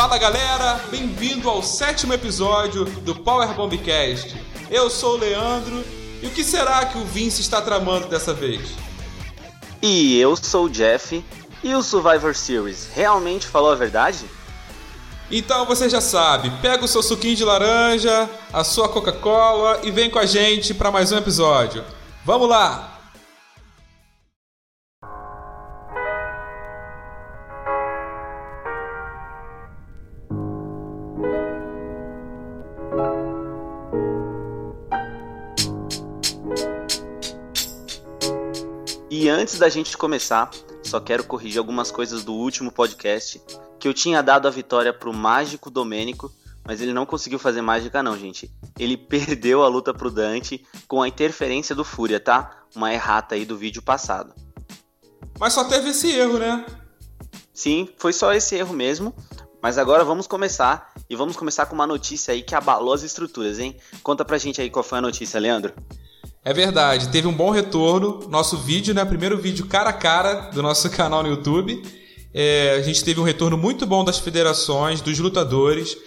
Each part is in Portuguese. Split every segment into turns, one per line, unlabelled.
Fala galera, bem-vindo ao sétimo episódio do Power Bombcast. Eu sou o Leandro e o que será que o Vince está tramando dessa vez?
E eu sou o Jeff e o Survivor Series realmente falou a verdade?
Então você já sabe, pega o seu suquinho de laranja, a sua Coca-Cola e vem com a gente para mais um episódio. Vamos lá!
Antes da gente começar, só quero corrigir algumas coisas do último podcast, que eu tinha dado a vitória pro Mágico Domênico, mas ele não conseguiu fazer mágica não, gente. Ele perdeu a luta pro Dante com a interferência do Fúria, tá? Uma errata aí do vídeo passado.
Mas só teve esse erro, né?
Sim, foi só esse erro mesmo. Mas agora vamos começar e vamos começar com uma notícia aí que abalou as estruturas, hein? Conta pra gente aí qual foi a notícia, Leandro.
É verdade, teve um bom retorno. Nosso vídeo, né? Primeiro vídeo cara a cara do nosso canal no YouTube. É, a gente teve um retorno muito bom das federações, dos lutadores,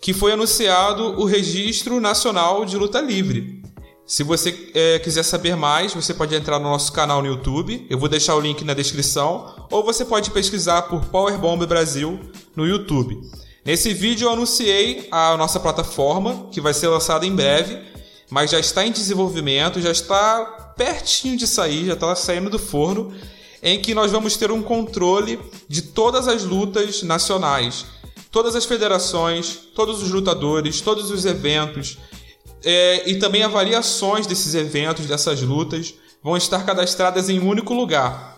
que foi anunciado o Registro Nacional de Luta Livre. Se você é, quiser saber mais, você pode entrar no nosso canal no YouTube. Eu vou deixar o link na descrição. Ou você pode pesquisar por Powerbomb Brasil no YouTube. Nesse vídeo eu anunciei a nossa plataforma, que vai ser lançada em breve mas já está em desenvolvimento, já está pertinho de sair, já está saindo do forno, em que nós vamos ter um controle de todas as lutas nacionais, todas as federações, todos os lutadores, todos os eventos é, e também avaliações desses eventos, dessas lutas, vão estar cadastradas em um único lugar.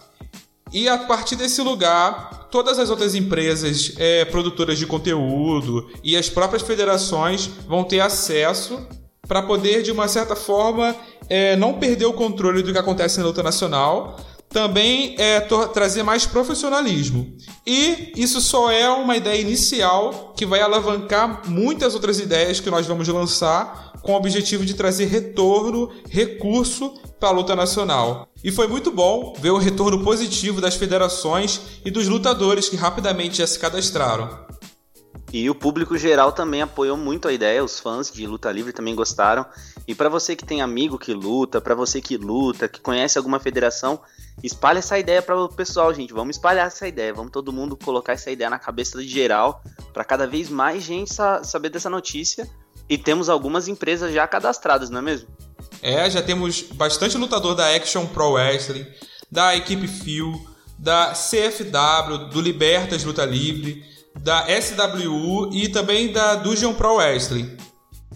E a partir desse lugar, todas as outras empresas é, produtoras de conteúdo e as próprias federações vão ter acesso para poder, de uma certa forma, é, não perder o controle do que acontece na luta nacional, também é, trazer mais profissionalismo. E isso só é uma ideia inicial que vai alavancar muitas outras ideias que nós vamos lançar com o objetivo de trazer retorno, recurso para a luta nacional. E foi muito bom ver o retorno positivo das federações e dos lutadores que rapidamente já se cadastraram.
E o público geral também apoiou muito a ideia, os fãs de luta livre também gostaram. E para você que tem amigo que luta, para você que luta, que conhece alguma federação, espalhe essa ideia para o pessoal, gente. Vamos espalhar essa ideia, vamos todo mundo colocar essa ideia na cabeça de geral, para cada vez mais gente saber dessa notícia. E temos algumas empresas já cadastradas, não é mesmo?
É, já temos bastante lutador da Action Pro Wrestling, da equipe Fio, da CFW, do Libertas Luta Livre da SWU e também da Dungeon Pro Wrestling.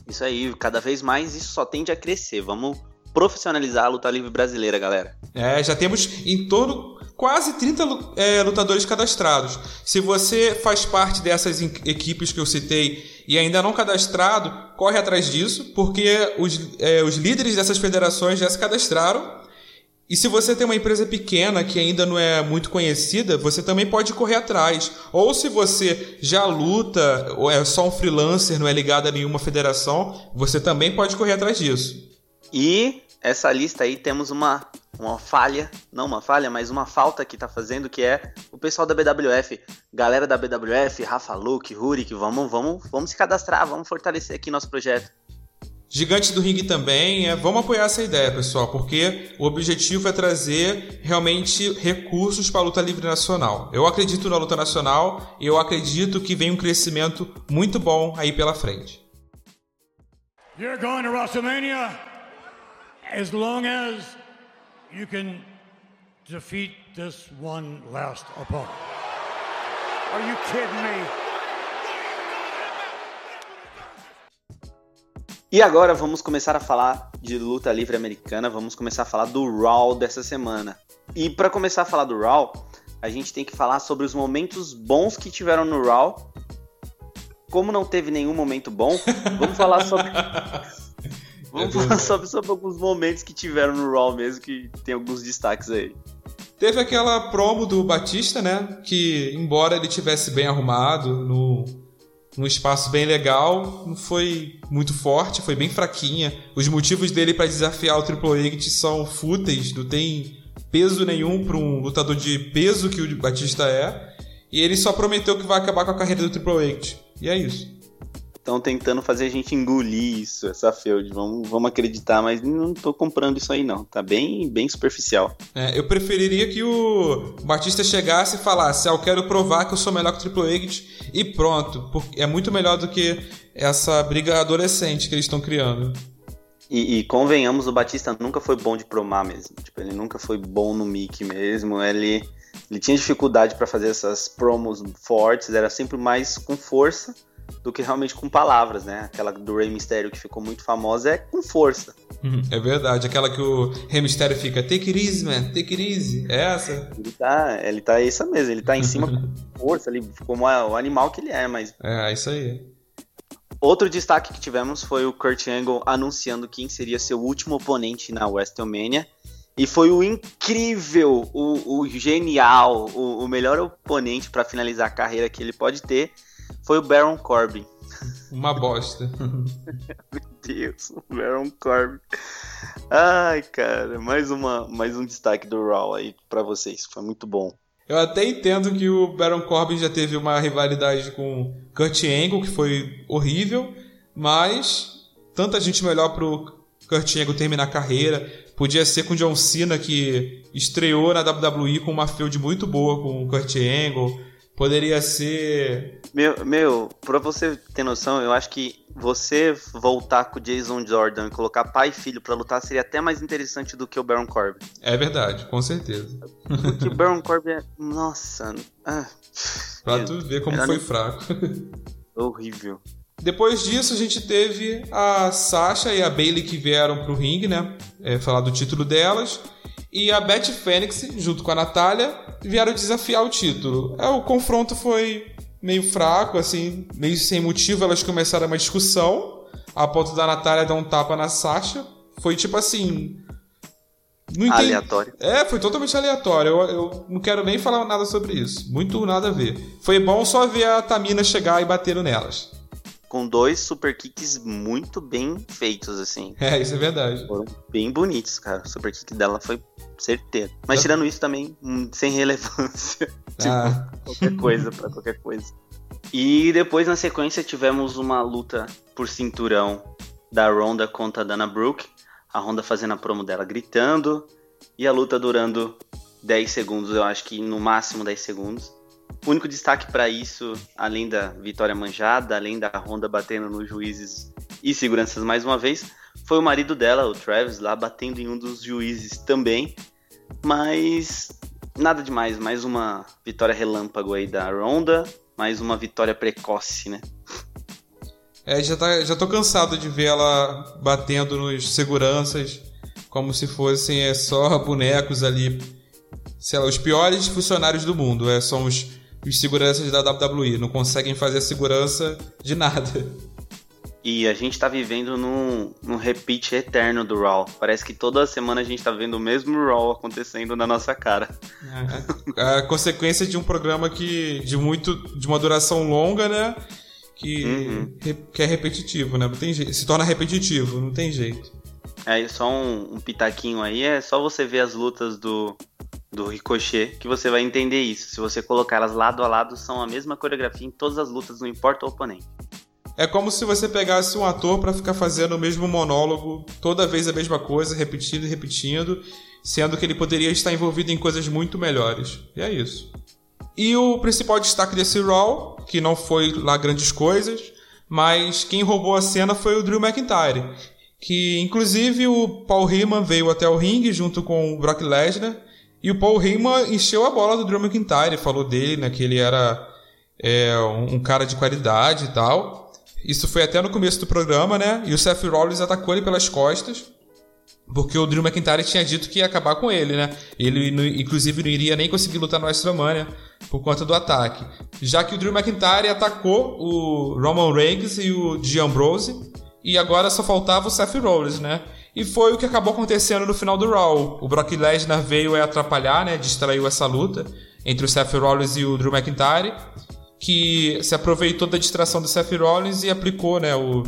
Isso aí, cada vez mais isso só tende a crescer. Vamos profissionalizar a luta livre brasileira, galera.
É, já temos em torno quase 30 é, lutadores cadastrados. Se você faz parte dessas equipes que eu citei e ainda não cadastrado, corre atrás disso, porque os, é, os líderes dessas federações já se cadastraram e se você tem uma empresa pequena que ainda não é muito conhecida, você também pode correr atrás. Ou se você já luta, ou é só um freelancer, não é ligado a nenhuma federação, você também pode correr atrás disso.
E essa lista aí temos uma, uma falha, não uma falha, mas uma falta que tá fazendo, que é o pessoal da BWF. Galera da BWF, Rafa Luke, Rurik, vamos, vamos, vamos se cadastrar, vamos fortalecer aqui nosso projeto.
Gigantes do Ring também, é, vamos apoiar essa ideia, pessoal, porque o objetivo é trazer realmente recursos para a luta livre nacional. Eu acredito na luta nacional e eu acredito que vem um crescimento muito bom aí pela frente. You're going to WrestleMania as long as you can defeat this one last opponent. Are you kidding me?
E agora vamos começar a falar de luta livre americana, vamos começar a falar do Raw dessa semana. E para começar a falar do Raw, a gente tem que falar sobre os momentos bons que tiveram no Raw. Como não teve nenhum momento bom, vamos falar sobre Vamos falar sobre, sobre alguns momentos que tiveram no Raw mesmo, que tem alguns destaques aí.
Teve aquela promo do Batista, né? Que, embora ele tivesse bem arrumado no, num espaço bem legal, não foi muito forte, foi bem fraquinha. Os motivos dele para desafiar o Triple H são fúteis, não tem peso nenhum para um lutador de peso que o Batista é. E ele só prometeu que vai acabar com a carreira do Triple H. E é isso
estão tentando fazer a gente engolir isso, essa feud. Vamos, vamos acreditar, mas não tô comprando isso aí não. Tá bem, bem superficial.
É, eu preferiria que o Batista chegasse e falasse: ah, eu quero provar que eu sou melhor que o Triple H e pronto. Porque é muito melhor do que essa briga adolescente que eles estão criando.
E, e, convenhamos, o Batista nunca foi bom de promar mesmo. Tipo, ele nunca foi bom no mic mesmo. Ele, ele tinha dificuldade para fazer essas promos fortes, era sempre mais com força do que realmente com palavras, né? Aquela do Rey Mysterio que ficou muito famosa é com força.
Uhum, é verdade, aquela que o Rey Mysterio fica take it easy, man, take it easy. É essa?
Ele tá, ele tá essa mesmo, ele tá em cima com força, ali, como o animal que ele é, mas...
É, é isso aí.
Outro destaque que tivemos foi o Kurt Angle anunciando quem seria seu último oponente na WrestleMania. E foi o incrível, o, o genial, o, o melhor oponente para finalizar a carreira que ele pode ter foi o Baron Corbin.
Uma bosta.
Meu Deus, o Baron Corbin. Ai, cara, mais, uma, mais um destaque do Raw aí para vocês. Foi muito bom.
Eu até entendo que o Baron Corbin já teve uma rivalidade com Kurt Angle, que foi horrível, mas tanta gente melhor pro Kurt Angle terminar a carreira. Podia ser com John Cena, que estreou na WWE com uma feud muito boa com o Kurt Angle. Poderia ser.
Meu, meu, pra você ter noção, eu acho que você voltar com o Jason Jordan e colocar pai e filho para lutar seria até mais interessante do que o Baron Corbin.
É verdade, com certeza.
Porque o Baron Corbin é. Nossa. Ah,
pra tu ver como foi fraco.
Horrível.
Depois disso, a gente teve a Sasha e a Bailey que vieram pro ringue, né? É, falar do título delas. E a Beth Phoenix, junto com a Natália, vieram desafiar o título. É, o confronto foi meio fraco, assim, meio sem motivo. Elas começaram uma discussão, a ponto da Natália dar um tapa na Sasha. Foi tipo assim.
Aleatório.
É, foi totalmente aleatório. Eu, eu, não quero nem falar nada sobre isso. Muito nada a ver. Foi bom só ver a Tamina chegar e bater nelas
com dois super kicks muito bem feitos, assim.
É, isso é verdade.
Foram bem bonitos, cara. O super kick dela foi certeiro. Mas tirando isso também, hum, sem relevância. tipo, ah. qualquer coisa pra qualquer coisa. E depois, na sequência, tivemos uma luta por cinturão da Ronda contra a Dana Brooke. A Ronda fazendo a promo dela gritando. E a luta durando 10 segundos, eu acho que no máximo 10 segundos. O único destaque para isso, além da vitória manjada, além da Honda batendo nos juízes e seguranças mais uma vez, foi o marido dela, o Travis, lá batendo em um dos juízes também. Mas nada demais, mais uma vitória relâmpago aí da Ronda, mais uma vitória precoce, né?
É, já, tá, já tô cansado de ver ela batendo nos seguranças como se fossem é, só bonecos ali. Sei lá, os piores funcionários do mundo. É, são os os seguranças da WWE. Não conseguem fazer segurança de nada.
E a gente tá vivendo num, num repeat eterno do Raw. Parece que toda semana a gente tá vendo o mesmo Raw acontecendo na nossa cara.
É, é a consequência de um programa que de muito de uma duração longa, né? Que, uhum. que é repetitivo, né? Não tem jeito, se torna repetitivo, não tem jeito.
É, só um, um pitaquinho aí, é só você ver as lutas do, do Ricochet, que você vai entender isso. Se você colocar elas lado a lado, são a mesma coreografia em todas as lutas, não importa o oponente.
É como se você pegasse um ator para ficar fazendo o mesmo monólogo, toda vez a mesma coisa, repetindo e repetindo, sendo que ele poderia estar envolvido em coisas muito melhores. E é isso. E o principal destaque desse Raw, que não foi lá grandes coisas, mas quem roubou a cena foi o Drew McIntyre, que inclusive o Paul Heyman veio até o ringue junto com o Brock Lesnar e o Paul Heyman encheu a bola do Drew McIntyre, falou dele, né, que ele era é, um, cara de qualidade e tal. Isso foi até no começo do programa, né? E o Seth Rollins atacou ele pelas costas, porque o Drew McIntyre tinha dito que ia acabar com ele, né? Ele, inclusive, não iria nem conseguir lutar no WrestleMania por conta do ataque. Já que o Drew McIntyre atacou o Roman Reigns e o Dean Ambrose, e agora só faltava o Seth Rollins, né? E foi o que acabou acontecendo no final do Raw. O Brock Lesnar veio atrapalhar, né? Distraiu essa luta entre o Seth Rollins e o Drew McIntyre. Que se aproveitou da distração do Seth Rollins e aplicou, né? O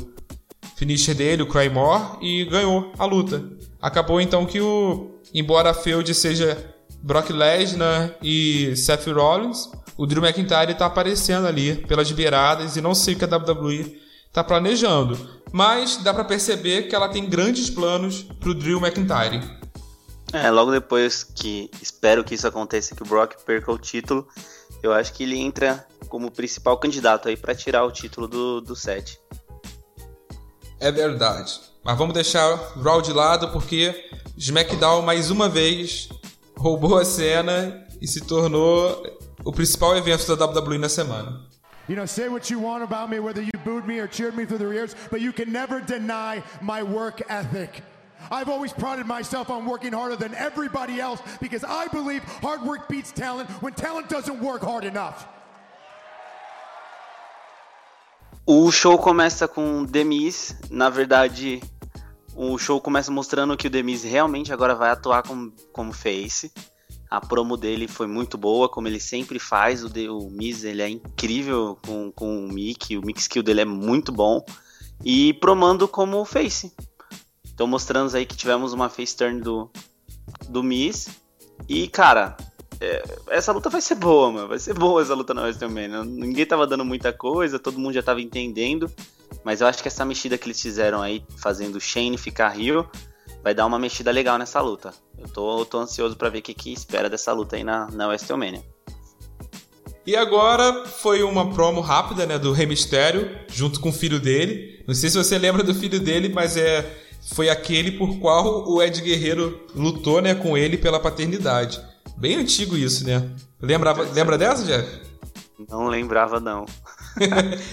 finisher dele, o Crymore, e ganhou a luta. Acabou então que o. Embora a feud seja Brock Lesnar e Seth Rollins, o Drew McIntyre tá aparecendo ali pelas beiradas e não sei o que a WWE tá planejando. Mas dá para perceber que ela tem grandes planos pro Drew McIntyre.
É, logo depois que espero que isso aconteça, que o Brock perca o título, eu acho que ele entra como principal candidato aí para tirar o título do, do set.
É verdade. Mas vamos deixar o Raw de lado porque SmackDown mais uma vez roubou a cena e se tornou o principal evento da WWE na semana. You know, say what you want about me, whether you booed me or cheered me through the ears, but you can never deny my work ethic. I've always prided myself on working harder than everybody else because I believe hard work beats talent when talent doesn't work hard enough.
O show começa com Demis, na verdade, o show começa mostrando que o Demis realmente agora vai atuar como, como face. A promo dele foi muito boa, como ele sempre faz. O, o Miz ele é incrível com, com o Mick, o mix skill dele é muito bom. E promando como face. Então mostrando aí que tivemos uma face turn do, do Miz. E cara, é, essa luta vai ser boa, mano. Vai ser boa essa luta na WrestleMania. Ninguém tava dando muita coisa, todo mundo já tava entendendo. Mas eu acho que essa mexida que eles fizeram aí, fazendo Shane ficar Rio, vai dar uma mexida legal nessa luta. Eu tô, tô ansioso para ver o que, que espera dessa luta aí na, na WrestleMania.
E agora foi uma promo rápida, né, do Rey Mysterio, junto com o filho dele. Não sei se você lembra do filho dele, mas é foi aquele por qual o Ed Guerreiro lutou, né, com ele pela paternidade. Bem antigo isso, né? Lembrava, lembra dessa, Jeff?
Não lembrava, não.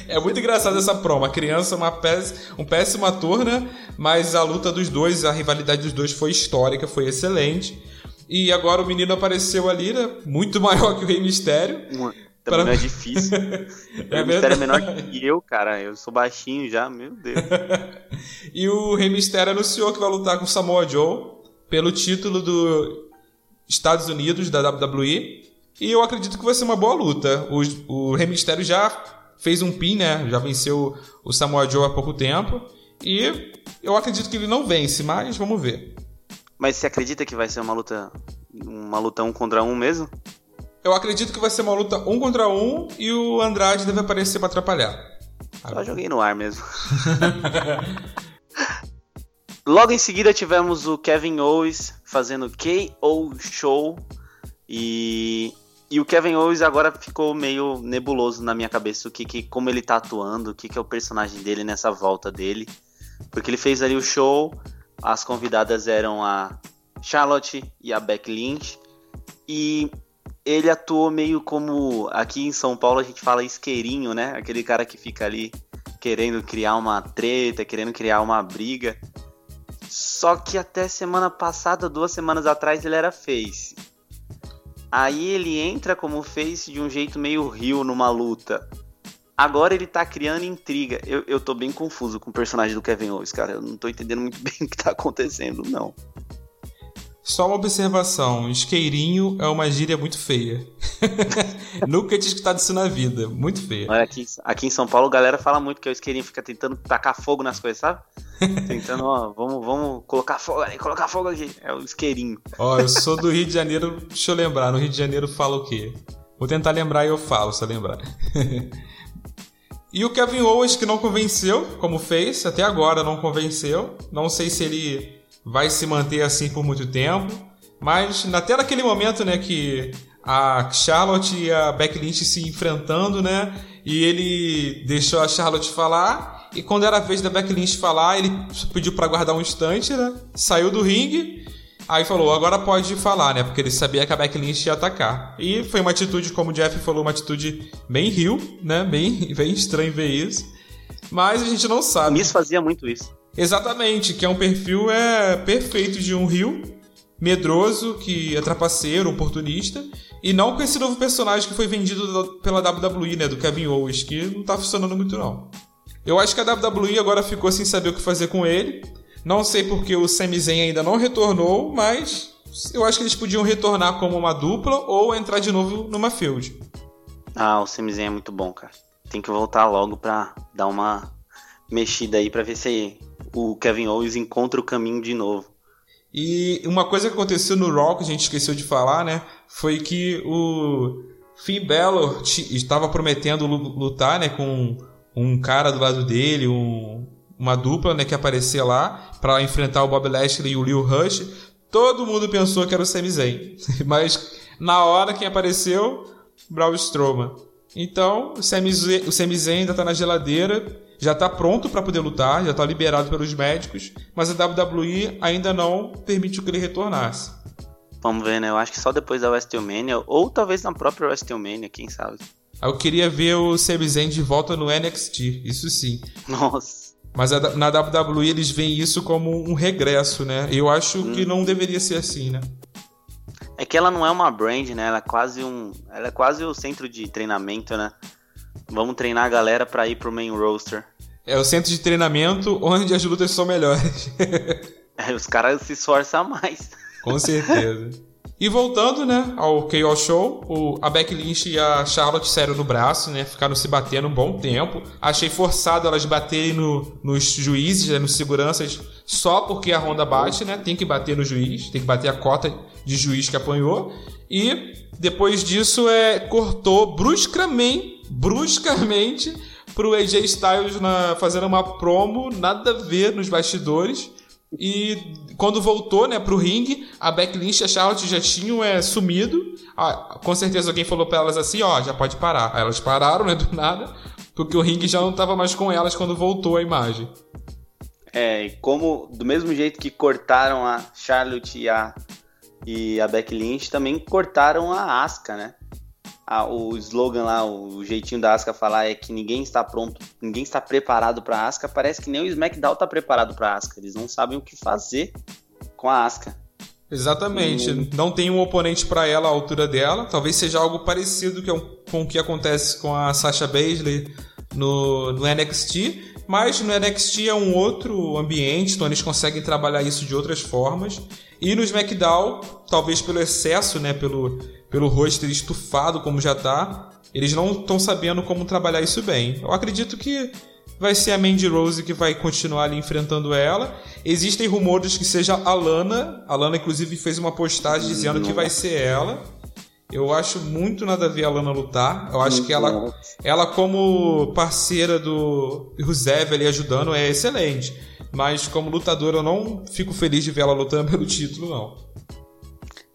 É muito engraçado essa promo. A criança é uma péss... um péssimo ator, né? Mas a luta dos dois, a rivalidade dos dois foi histórica, foi excelente. E agora o menino apareceu ali, né? Muito maior que o Rei Mistério.
Também não é difícil. é o Mistério é menor que eu, cara. Eu sou baixinho já, meu Deus.
e o Rei Mistério anunciou que vai lutar com o Samoa Joe pelo título dos Estados Unidos da WWE. E eu acredito que vai ser uma boa luta. O, o Rei Mistério já fez um pin, né? Já venceu o Samoa Joe há pouco tempo. E eu acredito que ele não vence, mas vamos ver.
Mas você acredita que vai ser uma luta uma luta um contra um mesmo?
Eu acredito que vai ser uma luta um contra um e o Andrade deve aparecer para atrapalhar.
Só joguei no ar mesmo. Logo em seguida tivemos o Kevin Owens fazendo KO Show e e o Kevin Owens agora ficou meio nebuloso na minha cabeça o que, que como ele tá atuando, o que, que é o personagem dele nessa volta dele. Porque ele fez ali o show, as convidadas eram a Charlotte e a Beck Lynch. E ele atuou meio como aqui em São Paulo a gente fala isqueirinho, né? Aquele cara que fica ali querendo criar uma treta, querendo criar uma briga. Só que até semana passada, duas semanas atrás, ele era face. Aí ele entra como face de um jeito meio rio numa luta. Agora ele tá criando intriga. Eu, eu tô bem confuso com o personagem do Kevin Owens, cara. Eu não tô entendendo muito bem o que tá acontecendo, não.
Só uma observação: isqueirinho é uma gíria muito feia. Nunca tinha escutado isso na vida. Muito feia.
Olha, aqui, aqui em São Paulo a galera fala muito que o isqueirinho fica tentando tacar fogo nas coisas, sabe? Tentando, ó, vamos, vamos colocar fogo ali, colocar fogo aqui. É o isqueirinho.
Ó, eu sou do Rio de Janeiro, deixa eu lembrar. No Rio de Janeiro fala o quê? Vou tentar lembrar e eu falo, se eu lembrar. e o Kevin Owens, que não convenceu, como fez, até agora não convenceu. Não sei se ele vai se manter assim por muito tempo. Mas até naquele momento, né, que a Charlotte e a Becky Lynch se enfrentando, né, e ele deixou a Charlotte falar, e quando era a vez da Becky Lynch falar, ele pediu para guardar um instante, né, saiu do ringue, aí falou, agora pode falar, né, porque ele sabia que a Becky Lynch ia atacar. E foi uma atitude, como o Jeff falou, uma atitude bem rio, né, bem, bem estranho ver isso. Mas a gente não sabe.
Miss fazia muito isso.
Exatamente, que é um perfil é perfeito de um Rio, medroso, que é trapaceiro, oportunista, e não com esse novo personagem que foi vendido pela WWE, né, do Kevin Owens, que não tá funcionando muito não. Eu acho que a WWE agora ficou sem saber o que fazer com ele. Não sei porque o Sami Zayn ainda não retornou, mas eu acho que eles podiam retornar como uma dupla ou entrar de novo numa feud.
Ah, o Sami Zayn é muito bom, cara. Tem que voltar logo pra dar uma mexida aí pra ver se o Kevin Owens encontra o caminho de novo.
E uma coisa que aconteceu no Raw que a gente esqueceu de falar, né? Foi que o Finn Balor estava prometendo lutar, né, com um cara do lado dele, um, uma dupla, né, que aparecia lá para enfrentar o Bob Lashley e o Leo Rush. Todo mundo pensou que era o Sami Zayn, mas na hora quem apareceu, Braun Strowman. Então, o Sami Zayn ainda tá na geladeira, já tá pronto para poder lutar, já tá liberado pelos médicos, mas a WWE ainda não permitiu que ele retornasse.
Vamos ver, né? Eu acho que só depois da WrestleMania, ou talvez na própria WrestleMania, quem sabe.
Eu queria ver o Sami Zayn de volta no NXT, isso sim.
Nossa.
Mas a, na WWE eles veem isso como um regresso, né? Eu acho hum. que não deveria ser assim, né?
É que ela não é uma brand, né? Ela é quase um, ela é quase o centro de treinamento, né? Vamos treinar a galera para ir pro main roster.
É o centro de treinamento onde as lutas são melhores.
é, os caras se esforçam mais.
Com certeza. E voltando, né, ao KO Show, o, a Becky Lynch e a Charlotte saíram no braço, né, ficaram se batendo um bom tempo. Achei forçado elas baterem no, nos juízes, né, nos seguranças, só porque a Honda bate, né, tem que bater no juiz, tem que bater a cota de juiz que apanhou. E depois disso, é, cortou bruscamente, bruscamente, pro AJ Styles na, fazendo uma promo, nada a ver nos bastidores. E quando voltou, né, pro ringue, a Becky Lynch e a Charlotte já tinham é, sumido. Ah, com certeza alguém falou pra elas assim, ó, já pode parar. Aí elas pararam, né, do nada, porque o ringue já não tava mais com elas quando voltou a imagem.
É, como do mesmo jeito que cortaram a Charlotte e a, e a Becky Lynch, também cortaram a Asuka, né? A, o slogan lá, o jeitinho da Asuka falar é que ninguém está pronto, ninguém está preparado para Asuka, parece que nem o SmackDown está preparado para Asuka. Eles não sabem o que fazer com a Asuka.
Exatamente. E... Não tem um oponente para ela à altura dela. Talvez seja algo parecido com o que acontece com a Sasha Baszler no, no NXT. Mas no NXT é um outro ambiente, então eles conseguem trabalhar isso de outras formas. E no SmackDown, talvez pelo excesso, né, pelo, pelo roster estufado como já tá, eles não estão sabendo como trabalhar isso bem. Eu acredito que vai ser a Mandy Rose que vai continuar ali enfrentando ela. Existem rumores que seja a Lana. A Lana, inclusive, fez uma postagem dizendo que vai ser ela. Eu acho muito nada a ver a Lana lutar. Eu acho que ela, ela como parceira do Rusev ali ajudando, é excelente. Mas como lutadora, eu não fico feliz de ver ela lutando pelo título, não.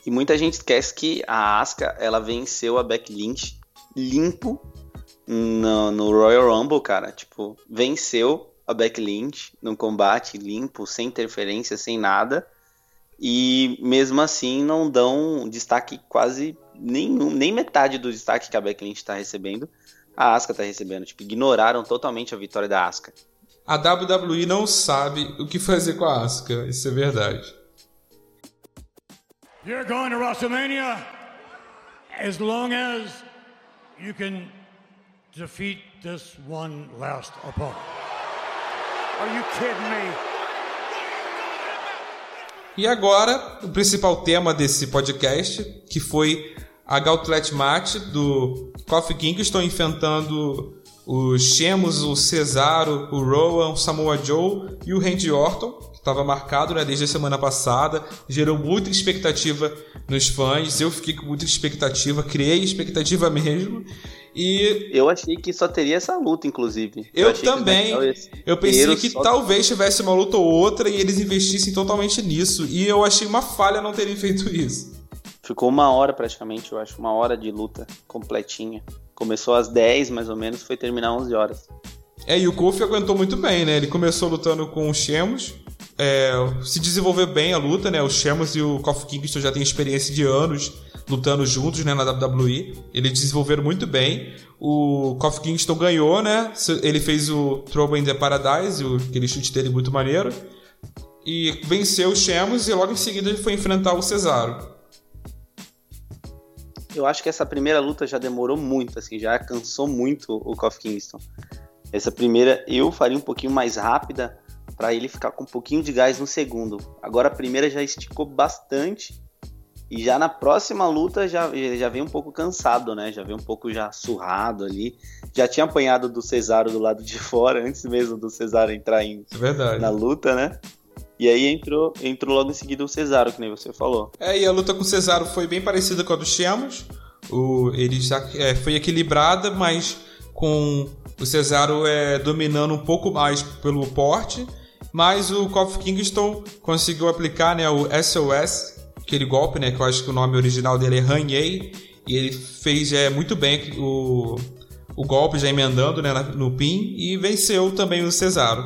E muita gente esquece que a Asuka, ela venceu a Becky Lynch limpo no, no Royal Rumble, cara. Tipo, venceu a Becky Lynch no combate limpo, sem interferência, sem nada. E mesmo assim não dão destaque quase nenhum, nem metade do destaque que a Becky Lynch está recebendo. A Asuka está recebendo. Tipo, ignoraram totalmente a vitória da Asuka.
A WWE não sabe o que fazer com a Asuka, isso é verdade. You're going to WrestleMania as long as you can defeat this one last opponent. Are you kidding me? E agora, o principal tema desse podcast, que foi a Gauntlet Match do Kofi Kingston enfrentando os Shemos, o Cesaro, o Rowan, o Samoa Joe e o Randy Orton estava marcado né, desde a semana passada, gerou muita expectativa nos fãs. Eu fiquei com muita expectativa, criei expectativa mesmo. E
eu achei que só teria essa luta, inclusive.
Eu, eu também. Eu pensei que talvez tivesse uma luta ou outra e eles investissem totalmente nisso. E eu achei uma falha não terem feito isso.
Ficou uma hora praticamente, eu acho, uma hora de luta completinha. Começou às 10 mais ou menos, foi terminar 11 horas.
É, e o Kofi aguentou muito bem, né? Ele começou lutando com o Shemos, é, se desenvolveu bem a luta, né? O Sheamus e o Kofi Kingston já têm experiência de anos lutando juntos, né, na WWE. Eles desenvolveram muito bem. O Kofi Kingston ganhou, né? Ele fez o Trouble in the Paradise, aquele chute dele muito maneiro. E venceu o Sheamus e logo em seguida ele foi enfrentar o Cesaro.
Eu acho que essa primeira luta já demorou muito, assim, já cansou muito o Kofi Kingston. Essa primeira eu faria um pouquinho mais rápida, para ele ficar com um pouquinho de gás no segundo. Agora a primeira já esticou bastante e já na próxima luta já, já vem um pouco cansado, né? Já vem um pouco já surrado ali. Já tinha apanhado do Cesaro do lado de fora antes mesmo do Cesaro entrar em,
é
na luta, né? E aí entrou, entrou logo em seguida o Cesaro, que nem você falou.
É, e a luta com o Cesaro foi bem parecida com a do Chemos. O, ele já é, foi equilibrada, mas com o Cesaro é, dominando um pouco mais pelo porte. Mas o Kofi Kingston conseguiu aplicar né, o SOS, aquele golpe, né, que eu acho que o nome original dele é Hanyei, e ele fez é, muito bem o, o golpe, já emendando né, no pin, e venceu também o Cesaro.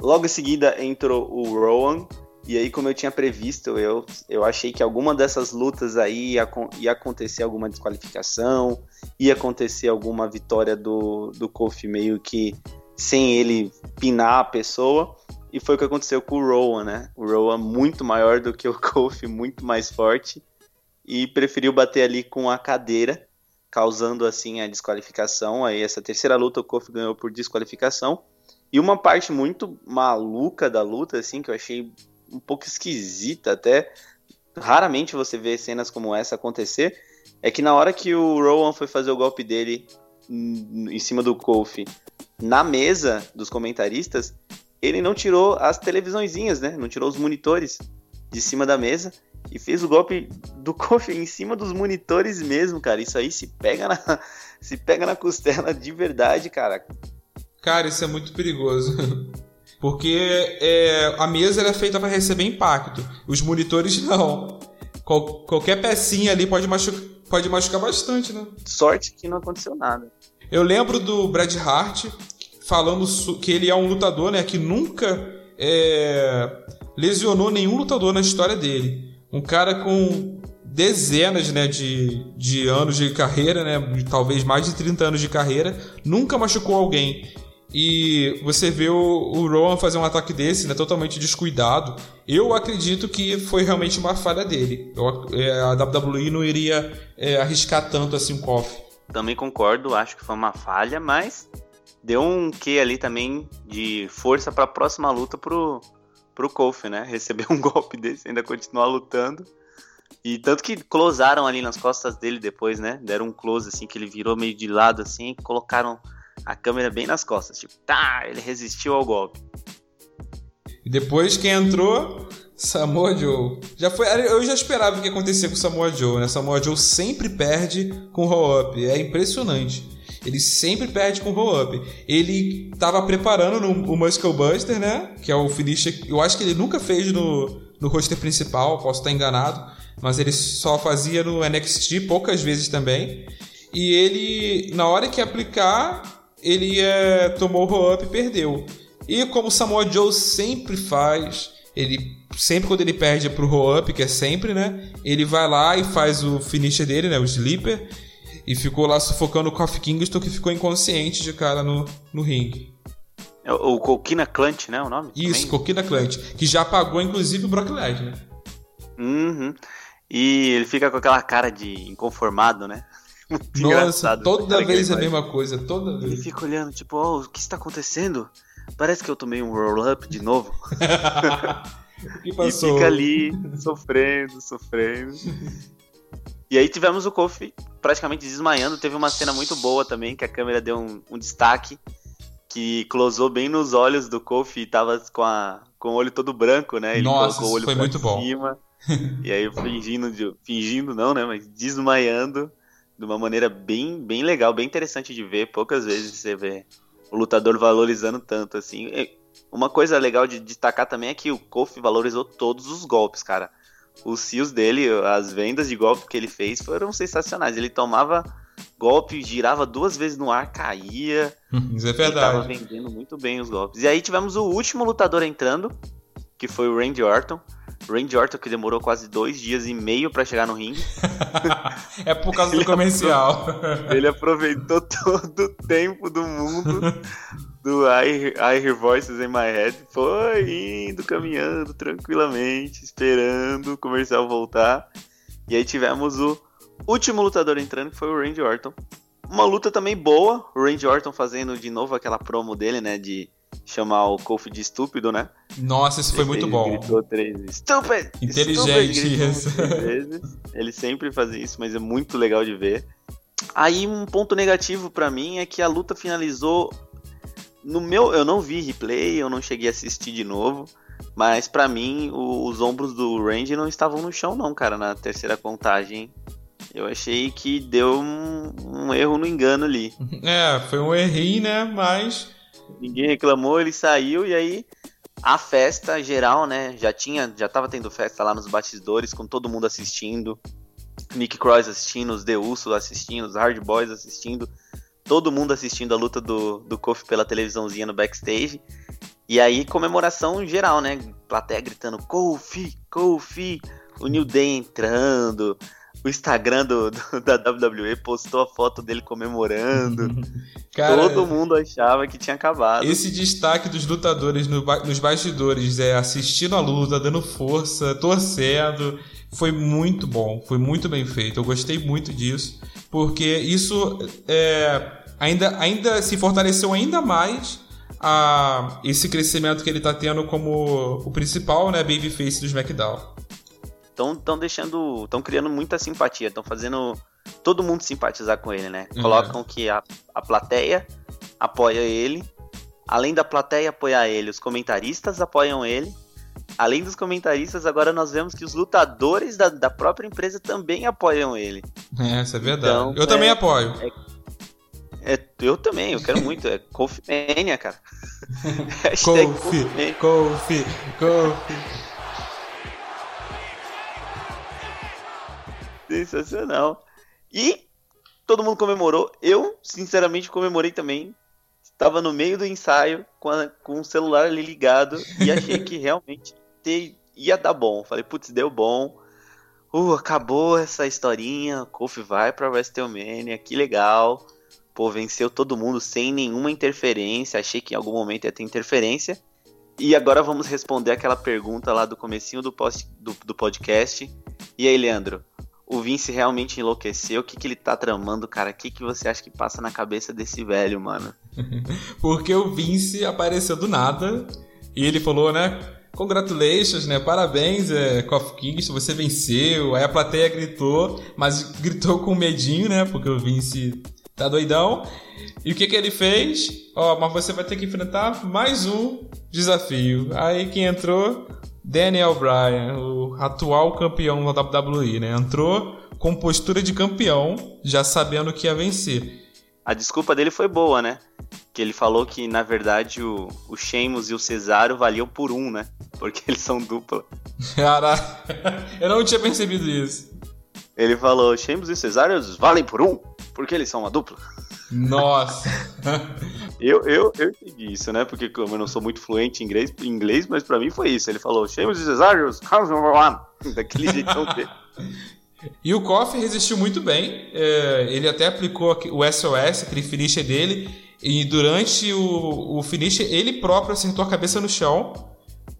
Logo em seguida entrou o Rowan, e aí, como eu tinha previsto, eu, eu achei que alguma dessas lutas aí ia, ia acontecer alguma desqualificação, ia acontecer alguma vitória do, do Kofi meio que sem ele pinar a pessoa. E foi o que aconteceu com o Rowan, né? O Rowan muito maior do que o Kofi, muito mais forte. E preferiu bater ali com a cadeira, causando assim a desqualificação. Aí essa terceira luta o Kofi ganhou por desqualificação. E uma parte muito maluca da luta, assim, que eu achei um pouco esquisita até. Raramente você vê cenas como essa acontecer. É que na hora que o Rowan foi fazer o golpe dele em cima do Kofi na mesa dos comentaristas, ele não tirou as televisõezinhas, né? Não tirou os monitores de cima da mesa e fez o golpe do Kofi em cima dos monitores mesmo, cara. Isso aí se pega na, se pega na costela de verdade, cara.
Cara, isso é muito perigoso. Porque é, a mesa é feita para receber impacto. Os monitores não. Qual, qualquer pecinha ali pode, machu pode machucar bastante, né?
Sorte que não aconteceu nada.
Eu lembro do Brad Hart falando que ele é um lutador né, que nunca é, lesionou nenhum lutador na história dele. Um cara com dezenas né, de, de anos de carreira, né, talvez mais de 30 anos de carreira, nunca machucou alguém. E você vê o, o Rowan fazer um ataque desse, né, totalmente descuidado. Eu acredito que foi realmente uma falha dele. Eu, é, a WWE não iria é, arriscar tanto assim o Kofi.
Também concordo, acho que foi uma falha, mas deu um quê ali também de força para a próxima luta pro, pro Kofi, né? Receber um golpe desse, ainda continuar lutando. E tanto que closaram ali nas costas dele depois, né? Deram um close assim, que ele virou meio de lado assim, colocaram a câmera bem nas costas. Tipo, tá, ele resistiu ao golpe.
E depois quem entrou? Samoa Joe. Já foi, eu já esperava o que ia acontecer com o Samoa Joe, né? Samoa Joe sempre perde com roll-up. É impressionante. Ele sempre perde com roll-up. Ele tava preparando no, o Muscle Buster, né? Que é o finisher. Eu acho que ele nunca fez no, no roster principal, posso estar enganado. Mas ele só fazia no NXT poucas vezes também. E ele, na hora que aplicar, ele é, tomou o roll-up e perdeu. E como o Samoa Joe sempre faz, ele sempre quando ele perde pro roll-up, que é sempre, né? Ele vai lá e faz o finisher dele, né? O sleeper. E ficou lá sufocando o Kofi Kingston, que ficou inconsciente de cara no, no ringue.
É o Coquina Clutch, né? O nome?
Isso, Coquina Clutch. Que já pagou, inclusive, o Brock Lesnar.
Uhum. E ele fica com aquela cara de inconformado, né?
Muito Nossa, toda vez é a mesma coisa, toda vez.
Ele fica olhando, tipo, oh, o que está acontecendo? Parece que eu tomei um roll-up de novo. o? E fica ali, sofrendo, sofrendo. E aí tivemos o Kofi praticamente desmaiando. Teve uma cena muito boa também, que a câmera deu um, um destaque, que closou bem nos olhos do Kofi e tava com, a, com o olho todo branco, né? Ele
Nossa, colocou o olho foi muito cima,
bom. e aí fingindo, de, fingindo não, né? Mas desmaiando de uma maneira bem, bem legal, bem interessante de ver. Poucas vezes você vê o lutador valorizando tanto assim. Uma coisa legal de destacar também é que o Kofi valorizou todos os golpes, cara. Os cios dele, as vendas de golpe que ele fez foram sensacionais. Ele tomava golpe, girava duas vezes no ar, caía.
Isso é verdade.
Ele tava vendendo muito bem os golpes. E aí tivemos o último lutador entrando, que foi o Randy Orton. Randy Orton que demorou quase dois dias e meio para chegar no ringue.
é por causa do comercial.
ele aproveitou todo o tempo do mundo do I, I Hear Voices in My Head. Foi indo, caminhando tranquilamente, esperando o comercial voltar. E aí tivemos o último lutador entrando, que foi o Randy Orton. Uma luta também boa, o Randy Orton fazendo de novo aquela promo dele, né, de chamar o Kofi de estúpido, né?
Nossa, isso foi muito bom.
Gritou três vezes. Stupid!
Inteligente
isso. Ele sempre fazia isso, mas é muito legal de ver. Aí um ponto negativo para mim é que a luta finalizou no meu, eu não vi replay, eu não cheguei a assistir de novo, mas para mim o, os ombros do Randy não estavam no chão não, cara, na terceira contagem. Eu achei que deu um, um erro no engano ali.
É, foi um errinho, né? Mas.
Ninguém reclamou, ele saiu e aí a festa geral, né? Já tinha, já tava tendo festa lá nos bastidores, com todo mundo assistindo. Nick Cross assistindo, os The Usos assistindo, os Hard Boys assistindo, todo mundo assistindo a luta do, do Kofi pela televisãozinha no backstage. E aí, comemoração geral, né? Plateia gritando Kofi, Kofi, o New Day entrando, o Instagram do, do, da WWE postou a foto dele comemorando. Cara, Todo mundo achava que tinha acabado.
Esse destaque dos lutadores no, nos bastidores, é, assistindo a luta, dando força, torcendo, foi muito bom, foi muito bem feito. Eu gostei muito disso, porque isso é, ainda, ainda se fortaleceu ainda mais a esse crescimento que ele está tendo como o principal né, babyface do SmackDown
estão tão deixando. estão criando muita simpatia, estão fazendo todo mundo simpatizar com ele, né? Uhum. Colocam que a, a plateia apoia ele, além da plateia apoiar ele, os comentaristas apoiam ele. Além dos comentaristas, agora nós vemos que os lutadores da, da própria empresa também apoiam ele.
É, isso é verdade. Então, eu é, também apoio.
É, é, eu também, eu quero muito. É Kofi Mania, cara.
Kofi, Kofi, Kofi.
Sensacional. E todo mundo comemorou. Eu, sinceramente, comemorei também. Estava no meio do ensaio com, a, com o celular ali ligado e achei que realmente ia dar bom. Falei, putz, deu bom. Uh, acabou essa historinha. Kofi vai pra WrestleMania, que legal. Pô, venceu todo mundo sem nenhuma interferência. Achei que em algum momento ia ter interferência. E agora vamos responder aquela pergunta lá do comecinho do, post, do, do podcast. E aí, Leandro? o Vince realmente enlouqueceu? O que, que ele tá tramando, cara? O que, que você acha que passa na cabeça desse velho, mano?
Porque o Vince apareceu do nada e ele falou, né? Congratulations, né? Parabéns, é, Coffee Kings, você venceu. Aí a plateia gritou, mas gritou com medinho, né? Porque o Vince tá doidão. E o que que ele fez? Ó, mas você vai ter que enfrentar mais um desafio. Aí quem entrou? Daniel Bryan, o atual campeão da WWE, né? Entrou com postura de campeão, já sabendo que ia vencer.
A desculpa dele foi boa, né? Que ele falou que, na verdade, o, o Sheamus e o Cesaro valiam por um, né? Porque eles são dupla.
Cara, eu não tinha percebido isso.
Ele falou, Sheamus e Cesaro valem por um, porque eles são uma dupla.
Nossa!
eu, eu, eu entendi isso, né? Porque como eu não sou muito fluente em inglês, em inglês mas pra mim foi isso. Ele falou, Sheamus e Cesarius, comes number one. Daquele jeitão dele.
E o Kofi resistiu muito bem. É, ele até aplicou o SOS, aquele finisher dele. E durante o, o finisher, ele próprio acertou a cabeça no chão.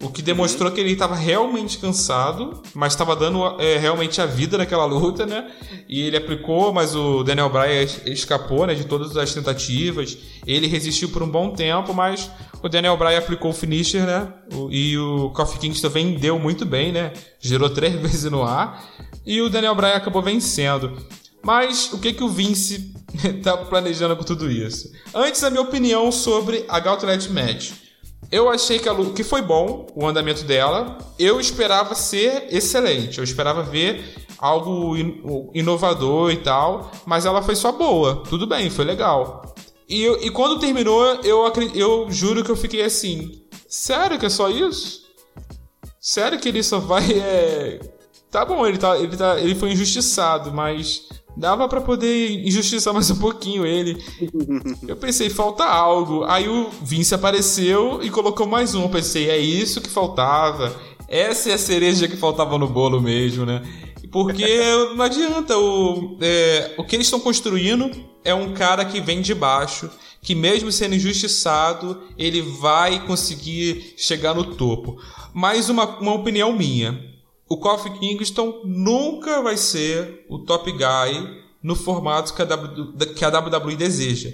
O que demonstrou uhum. que ele estava realmente cansado, mas estava dando é, realmente a vida naquela luta, né? E ele aplicou, mas o Daniel Bryan escapou né, de todas as tentativas. Ele resistiu por um bom tempo, mas o Daniel Bryan aplicou o finisher, né? E o Kofi Kingston também deu muito bem, né? Gerou três vezes no ar. E o Daniel Bryan acabou vencendo. Mas o que, que o Vince está planejando com tudo isso? Antes, a minha opinião sobre a Gauntlet Match. Eu achei que, a, que foi bom o andamento dela. Eu esperava ser excelente. Eu esperava ver algo in, inovador e tal. Mas ela foi só boa. Tudo bem, foi legal. E, e quando terminou, eu, eu juro que eu fiquei assim: sério que é só isso? Sério que ele só vai. É... Tá bom, ele, tá, ele, tá, ele foi injustiçado, mas Dava para poder injustiçar mais um pouquinho ele. Eu pensei, falta algo. Aí o Vince apareceu e colocou mais um. Eu pensei, é isso que faltava. Essa é a cereja que faltava no bolo mesmo, né? Porque não adianta. O, é, o que eles estão construindo é um cara que vem de baixo, que mesmo sendo injustiçado, ele vai conseguir chegar no topo. Mais uma, uma opinião minha o Kofi Kingston nunca vai ser o top guy no formato que a, w, que a WWE deseja.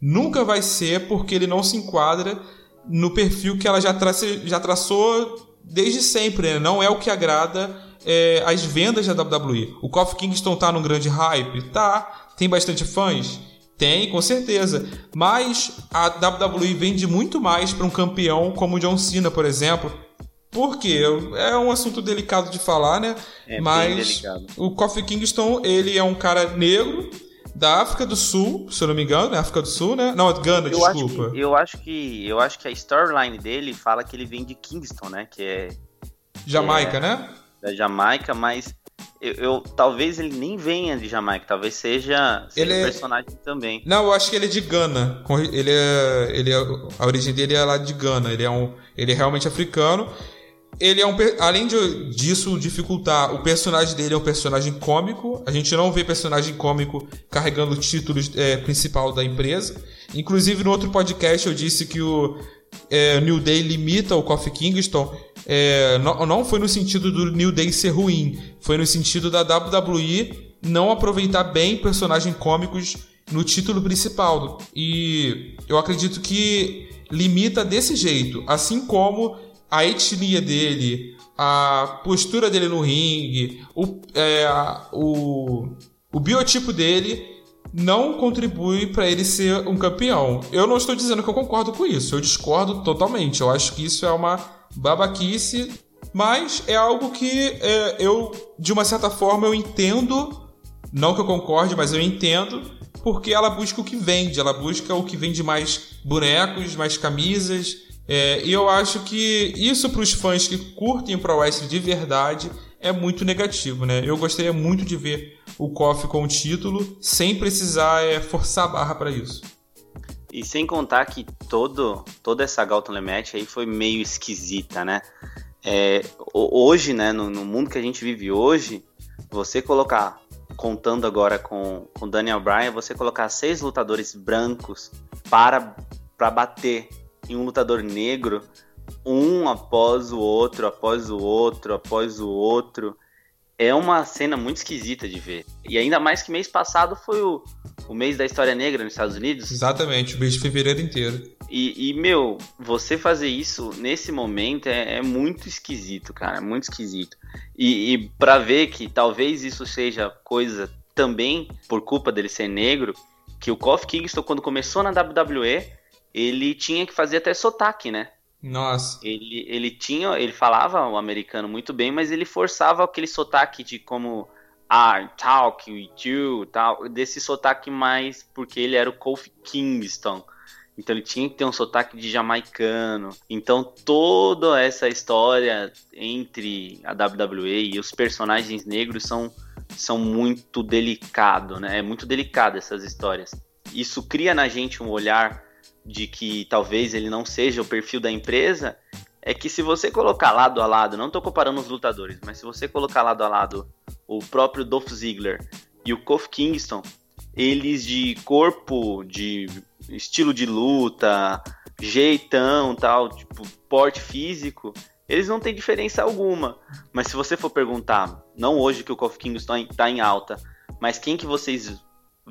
Nunca vai ser porque ele não se enquadra no perfil que ela já, já traçou desde sempre. Né? Não é o que agrada é, as vendas da WWE. O Kofi Kingston tá num grande hype? Tá. Tem bastante fãs? Tem, com certeza. Mas a WWE vende muito mais para um campeão como o John Cena, por exemplo, Por quê? É um assunto delicado de falar, né?
É
Mas o Kofi Kingston, ele é um cara negro da África do Sul, se eu não me engano, é África do Sul, né? Não, Gana, eu desculpa.
Acho que, eu acho que eu acho que a storyline dele fala que ele vem de Kingston, né? Que é
Jamaica, é, né?
Da Jamaica, mas eu, eu, talvez ele nem venha de Jamaica, talvez seja, seja ele um é- personagem é... também.
Não, eu acho que ele é de Gana. Ele é, ele é, a origem dele é lá de Gana. Ele é um, ele é realmente africano. Ele é um, além de, disso dificultar, o personagem dele é um personagem cômico. A gente não vê personagem cômico carregando o título é, principal da empresa. Inclusive no outro podcast eu disse que o é, New Day limita o Kofi Kingston é, não, não foi no sentido do New Day ser ruim, foi no sentido da WWE não aproveitar bem personagens cômicos no título principal. E eu acredito que limita desse jeito, assim como a etnia dele, a postura dele no ringue, o, é, o, o biotipo dele não contribui para ele ser um campeão. Eu não estou dizendo que eu concordo com isso, eu discordo totalmente. Eu acho que isso é uma babaquice, mas é algo que é, eu, de uma certa forma, eu entendo, não que eu concorde, mas eu entendo, porque ela busca o que vende, ela busca o que vende mais bonecos, mais camisas, é, e eu acho que isso para os fãs que curtem Pro Wrestling de verdade é muito negativo, né? Eu gostaria muito de ver o KOF com o título sem precisar é, forçar a barra para isso.
E sem contar que todo, toda essa Gauntlet Match aí foi meio esquisita, né? É, hoje, né, no, no, mundo que a gente vive hoje, você colocar, contando agora com, com Daniel Bryan, você colocar seis lutadores brancos para, para bater em um lutador negro, um após o outro, após o outro, após o outro, é uma cena muito esquisita de ver. E ainda mais que mês passado foi o, o mês da história negra nos Estados Unidos.
Exatamente, o mês de fevereiro inteiro.
E, e meu, você fazer isso nesse momento é, é muito esquisito, cara, é muito esquisito. E, e para ver que talvez isso seja coisa também por culpa dele ser negro, que o Kofi Kingston quando começou na WWE, ele tinha que fazer até sotaque, né?
Nossa.
Ele, ele tinha, ele falava o americano muito bem, mas ele forçava aquele sotaque de como I talk with you, tal, desse sotaque mais porque ele era o Kofi Kingston. Então ele tinha que ter um sotaque de jamaicano. Então toda essa história entre a WWE e os personagens negros são, são muito delicado, né? É muito delicado essas histórias. Isso cria na gente um olhar de que talvez ele não seja o perfil da empresa, é que se você colocar lado a lado, não estou comparando os lutadores, mas se você colocar lado a lado o próprio Dolph Ziggler e o Kofi Kingston, eles de corpo, de estilo de luta, jeitão, tal, tipo, porte físico, eles não têm diferença alguma. Mas se você for perguntar, não hoje que o Kofi Kingston está em alta, mas quem que vocês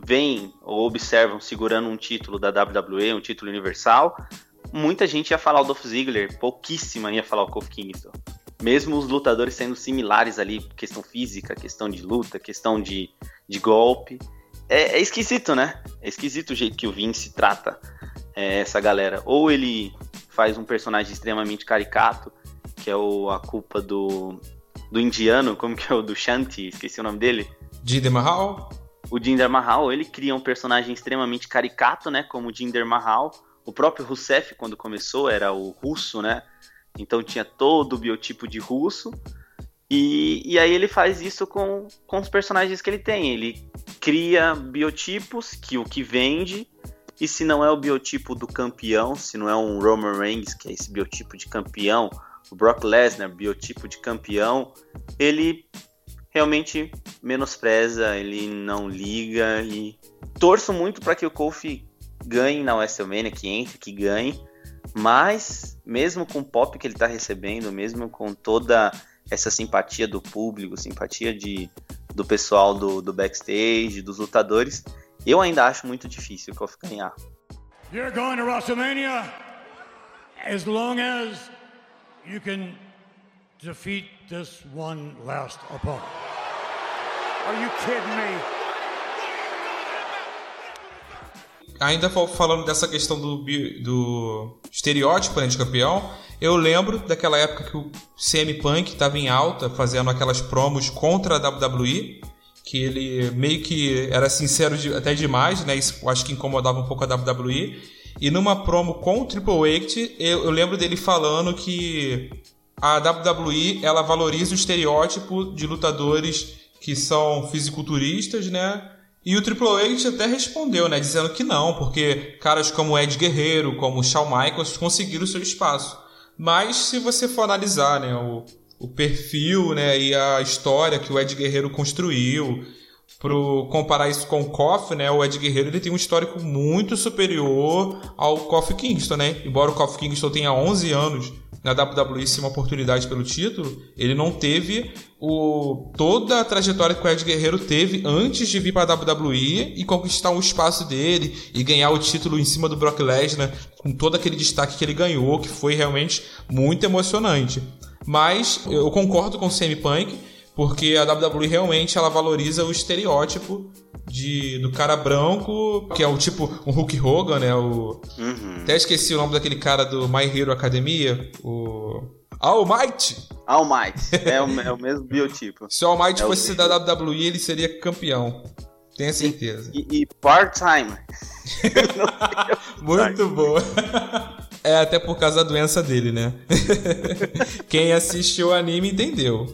veem ou observam segurando um título da WWE, um título universal, muita gente ia falar o Dolph Ziggler, pouquíssima ia falar o Kofi Kingston. Mesmo os lutadores sendo similares ali, questão física, questão de luta, questão de, de golpe. É, é esquisito, né? É esquisito o jeito que o Vince trata é, essa galera. Ou ele faz um personagem extremamente caricato, que é o, a culpa do, do indiano, como que é o do Shanti, esqueci o nome dele.
Jinder Mahal?
O Jinder Mahal, ele cria um personagem extremamente caricato, né, como o Jinder Mahal. O próprio Rusev, quando começou, era o russo, né? Então tinha todo o biotipo de russo. E, e aí ele faz isso com, com os personagens que ele tem. Ele cria biotipos que o que vende. E se não é o biotipo do campeão, se não é um Roman Reigns, que é esse biotipo de campeão, o Brock Lesnar, biotipo de campeão, ele realmente menospreza, ele não liga e torço muito para que o Kofi ganhe na WrestleMania, que entre, que ganhe, mas mesmo com o pop que ele está recebendo, mesmo com toda essa simpatia do público, simpatia de, do pessoal do, do backstage, dos lutadores, eu ainda acho muito difícil o Kofi ganhar. You're going to WrestleMania as long as you can defeat this one last opponent.
Are you kidding me? ainda falando dessa questão do, do estereótipo né, de campeão, eu lembro daquela época que o CM Punk estava em alta, fazendo aquelas promos contra a WWE, que ele meio que era sincero de, até demais, né? Isso acho que incomodava um pouco a WWE. E numa promo com o Triple H, eu, eu lembro dele falando que a WWE ela valoriza o estereótipo de lutadores que são fisiculturistas, né? E o Triple H até respondeu, né, dizendo que não, porque caras como Ed Guerreiro, como Shawn Michaels conseguiram seu espaço. Mas se você for analisar, né, o, o perfil, né, e a história que o Ed Guerreiro construiu, pro comparar isso com o Koff, né, o Ed Guerreiro ele tem um histórico muito superior ao Kofi Kingston, né? Embora o Kofi Kingston tenha 11 anos na WWE sem uma oportunidade pelo título, ele não teve o toda a trajetória que o Ed Guerreiro teve antes de vir para a WWE e conquistar um espaço dele e ganhar o título em cima do Brock Lesnar com todo aquele destaque que ele ganhou, que foi realmente muito emocionante. Mas eu concordo com o CM Punk, porque a WWE realmente ela valoriza o estereótipo de, do cara branco, que é o tipo um Hulk Hogan, né? O, uhum. Até esqueci o nome daquele cara do My Hero Academia, o All Might.
All Might, é o, é o mesmo biotipo.
Se o All Might é fosse da WWE, ele seria campeão. Tenho certeza.
E, e, e part-time.
Muito boa. É até por causa da doença dele, né? Quem assistiu o anime entendeu.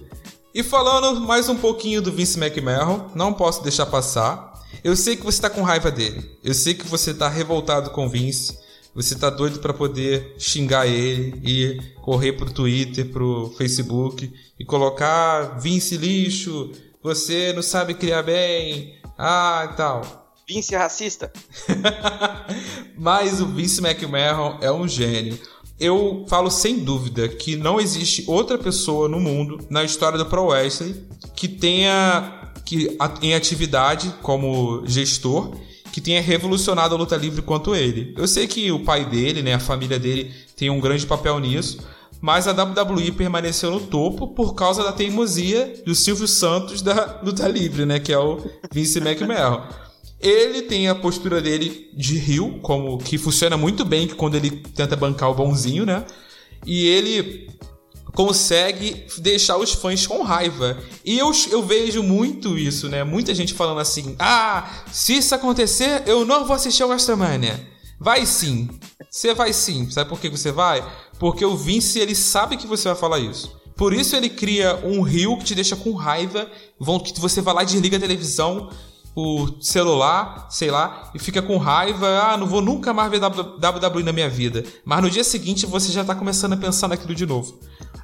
E falando mais um pouquinho do Vince McMahon, não posso deixar passar. Eu sei que você está com raiva dele. Eu sei que você está revoltado com o Vince. Você está doido para poder xingar ele e correr pro Twitter, pro Facebook e colocar Vince lixo, você não sabe criar bem, ah e tal.
Vince é racista.
Mas o Vince McMahon é um gênio eu falo sem dúvida que não existe outra pessoa no mundo, na história do Pro Wrestling, que tenha que em atividade como gestor que tenha revolucionado a luta livre quanto ele. Eu sei que o pai dele, né, a família dele tem um grande papel nisso, mas a WWE permaneceu no topo por causa da teimosia do Silvio Santos da luta livre, né, que é o Vince McMahon. Ele tem a postura dele de rio, como que funciona muito bem quando ele tenta bancar o bonzinho, né? E ele consegue deixar os fãs com raiva. E eu, eu vejo muito isso, né? Muita gente falando assim: ah, se isso acontecer, eu não vou assistir ao WrestleMania. Vai sim. Você vai sim. Sabe por que você vai? Porque o Vince, ele sabe que você vai falar isso. Por isso ele cria um rio que te deixa com raiva, que você vai lá e desliga a televisão o celular, sei lá, e fica com raiva, ah, não vou nunca mais ver WWE na minha vida. Mas no dia seguinte você já tá começando a pensar naquilo de novo.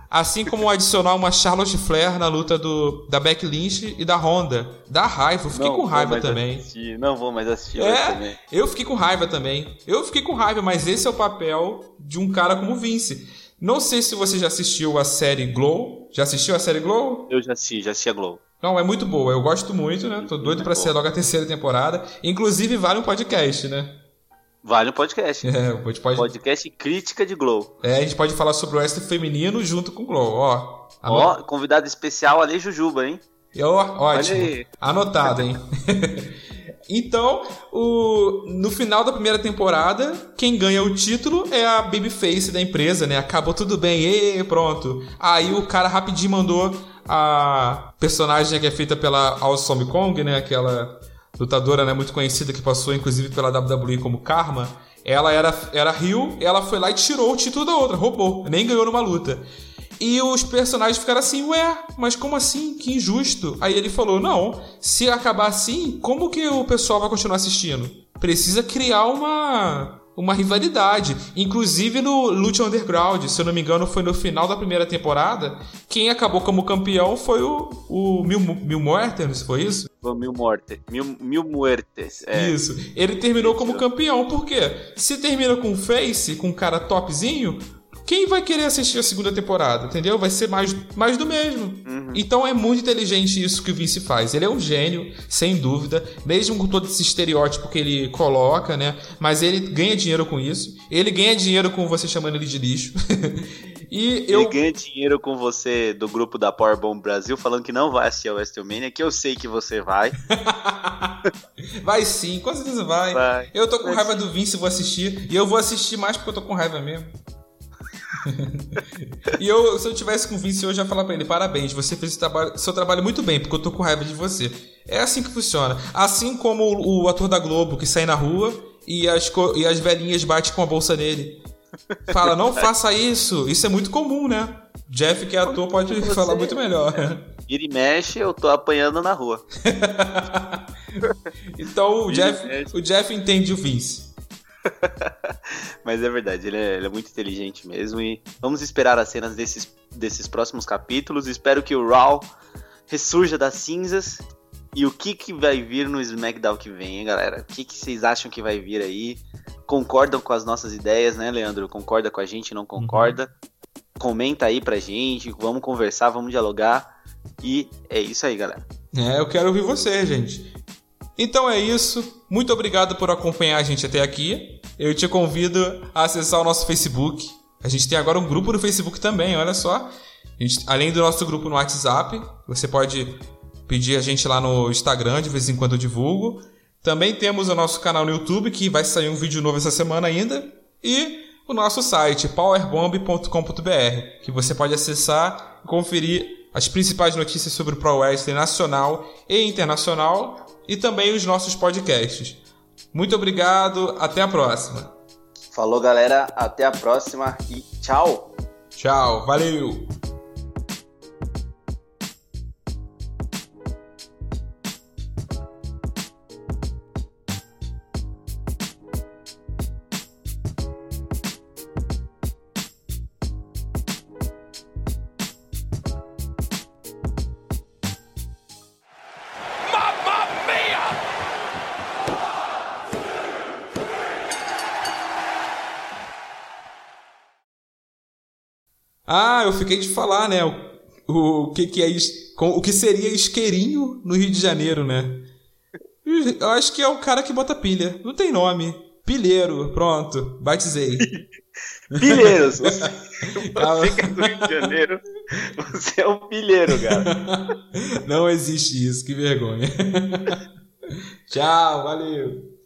Assim como adicionar uma Charlotte Flair na luta do, da Beck Lynch e da Honda. Dá raiva, eu fiquei não com raiva também.
Assistir, não vou mais assistir
é, também. Eu fiquei com raiva também. Eu fiquei com raiva, mas esse é o papel de um cara como Vince. Não sei se você já assistiu a série Glow. Já assistiu a série Glow?
Eu já assisti, já assisti a Glow.
Não, é muito boa. Eu gosto muito, né? Tô doido para ser logo a terceira temporada. Inclusive, vale um podcast, né?
Vale um podcast.
É, pode...
Podcast crítica de Glow.
É, a gente pode falar sobre o wrestling feminino junto com o Glow, ó.
Ó, convidado especial Ali Jujuba, hein?
Ó, ótimo. Anotado, hein? Então, o, no final da primeira temporada, quem ganha o título é a babyface da empresa, né? Acabou tudo bem, e pronto. Aí o cara rapidinho mandou a personagem que é feita pela Awesome Kong, né? Aquela lutadora né, muito conhecida que passou inclusive pela WWE como Karma. Ela era, era Rio, ela foi lá e tirou o título da outra, roubou, nem ganhou numa luta. E os personagens ficaram assim, ué, mas como assim? Que injusto. Aí ele falou: não, se acabar assim, como que o pessoal vai continuar assistindo? Precisa criar uma uma rivalidade. Inclusive no Lucha Underground, se eu não me engano, foi no final da primeira temporada. Quem acabou como campeão foi o, o Mil, Mil Muertes, foi isso?
O Mil Mortes. Mil, Mil Muertes. É.
Isso. Ele terminou como campeão, por quê? Se termina com Face, com um cara topzinho, quem vai querer assistir a segunda temporada, entendeu? Vai ser mais, mais do mesmo. Uhum. Então é muito inteligente isso que o Vince faz. Ele é um gênio, sem dúvida, mesmo com todo esse estereótipo que ele coloca, né? Mas ele ganha dinheiro com isso. Ele ganha dinheiro com você chamando ele de lixo.
E eu... Ele ganha dinheiro com você do grupo da Powerbomb Brasil, falando que não vai assistir a WrestleMania, que eu sei que você vai.
vai sim, com certeza vai. vai. Eu tô com vai raiva sim. do Vince, vou assistir. E eu vou assistir mais porque eu tô com raiva mesmo. E eu, se eu tivesse com o Vince hoje, eu ia falar pra ele: parabéns, você fez seu trabalho, seu trabalho muito bem, porque eu tô com raiva de você. É assim que funciona. Assim como o, o ator da Globo que sai na rua e as, e as velhinhas batem com a bolsa nele. Fala, não faça isso. Isso é muito comum, né? Jeff, que é ator, pode Você... falar muito melhor.
Vira e mexe, eu tô apanhando na rua.
então o Jeff, o Jeff entende o Vince.
Mas é verdade, ele é, ele é, muito inteligente mesmo. E vamos esperar as cenas desses, desses próximos capítulos. Espero que o Raw ressurja das cinzas. E o que, que vai vir no SmackDown que vem, hein, galera? O que, que vocês acham que vai vir aí? concordam com as nossas ideias, né, Leandro? Concorda com a gente, não concorda? Uhum. Comenta aí pra gente, vamos conversar, vamos dialogar. E é isso aí, galera.
É, eu quero ouvir você, gente. Então é isso. Muito obrigado por acompanhar a gente até aqui. Eu te convido a acessar o nosso Facebook. A gente tem agora um grupo no Facebook também, olha só. Gente, além do nosso grupo no WhatsApp, você pode pedir a gente lá no Instagram, de vez em quando eu divulgo. Também temos o nosso canal no YouTube, que vai sair um vídeo novo essa semana ainda. E o nosso site, powerbomb.com.br, que você pode acessar e conferir as principais notícias sobre o Pro Wrestling nacional e internacional e também os nossos podcasts. Muito obrigado, até a próxima.
Falou, galera, até a próxima e tchau.
Tchau, valeu. De falar, né? O, o que, que é is, o que seria isqueirinho no Rio de Janeiro, né? Eu acho que é o cara que bota pilha. Não tem nome. Pilheiro, pronto, batizei.
Pilheiros. Você, você é do Rio de Janeiro, você é um pilheiro, cara.
Não existe isso, que vergonha. Tchau, valeu.